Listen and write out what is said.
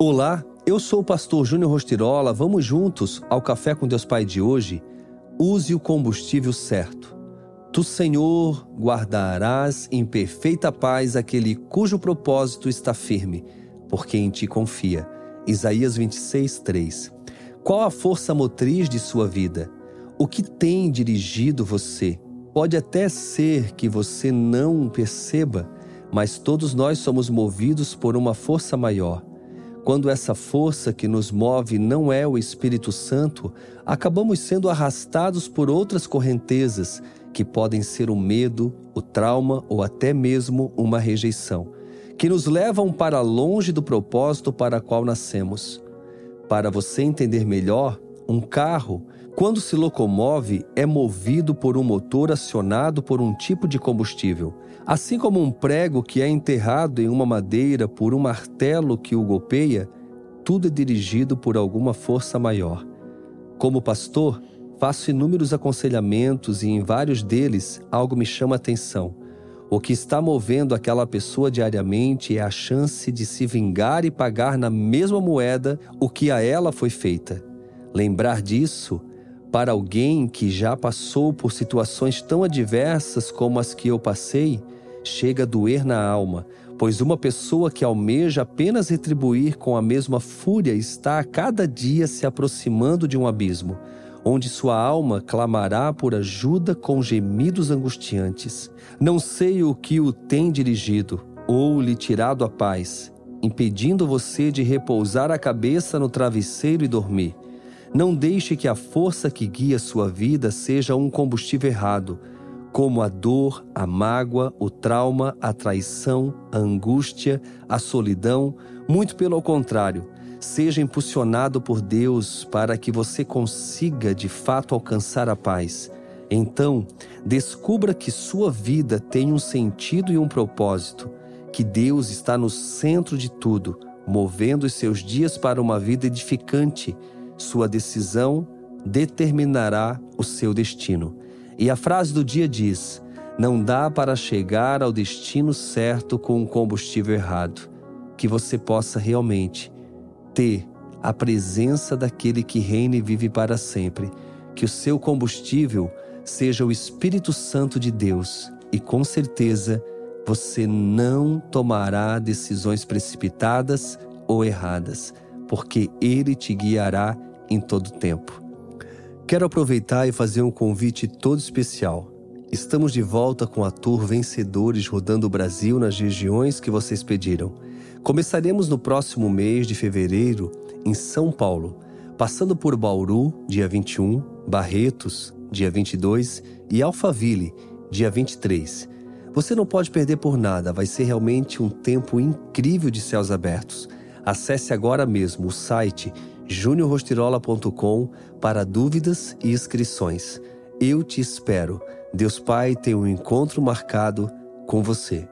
Olá, eu sou o pastor Júnior Rostirola. Vamos juntos ao Café com Deus Pai de hoje? Use o combustível certo. Tu, Senhor, guardarás em perfeita paz aquele cujo propósito está firme, porque em ti confia. Isaías 26, 3. Qual a força motriz de sua vida? O que tem dirigido você? Pode até ser que você não perceba, mas todos nós somos movidos por uma força maior. Quando essa força que nos move não é o Espírito Santo, acabamos sendo arrastados por outras correntezas, que podem ser o medo, o trauma ou até mesmo uma rejeição, que nos levam para longe do propósito para qual nascemos. Para você entender melhor, um carro, quando se locomove, é movido por um motor acionado por um tipo de combustível. Assim como um prego que é enterrado em uma madeira por um martelo que o golpeia, tudo é dirigido por alguma força maior. Como pastor, faço inúmeros aconselhamentos e em vários deles algo me chama a atenção. O que está movendo aquela pessoa diariamente é a chance de se vingar e pagar na mesma moeda o que a ela foi feita. Lembrar disso, para alguém que já passou por situações tão adversas como as que eu passei, chega a doer na alma, pois uma pessoa que almeja apenas retribuir com a mesma fúria está a cada dia se aproximando de um abismo, onde sua alma clamará por ajuda com gemidos angustiantes. Não sei o que o tem dirigido ou lhe tirado a paz, impedindo você de repousar a cabeça no travesseiro e dormir. Não deixe que a força que guia sua vida seja um combustível errado, como a dor, a mágoa, o trauma, a traição, a angústia, a solidão. Muito pelo contrário, seja impulsionado por Deus para que você consiga de fato alcançar a paz. Então, descubra que sua vida tem um sentido e um propósito, que Deus está no centro de tudo, movendo os seus dias para uma vida edificante sua decisão determinará o seu destino. E a frase do dia diz: Não dá para chegar ao destino certo com o combustível errado. Que você possa realmente ter a presença daquele que reina e vive para sempre. Que o seu combustível seja o Espírito Santo de Deus e com certeza você não tomará decisões precipitadas ou erradas, porque Ele te guiará em todo tempo. Quero aproveitar e fazer um convite todo especial. Estamos de volta com a tour Vencedores rodando o Brasil nas regiões que vocês pediram. Começaremos no próximo mês de fevereiro em São Paulo, passando por Bauru, dia 21, Barretos, dia 22 e Alphaville, dia 23. Você não pode perder por nada, vai ser realmente um tempo incrível de céus abertos. Acesse agora mesmo o site juniorrostirola.com para dúvidas e inscrições. Eu te espero. Deus Pai tem um encontro marcado com você.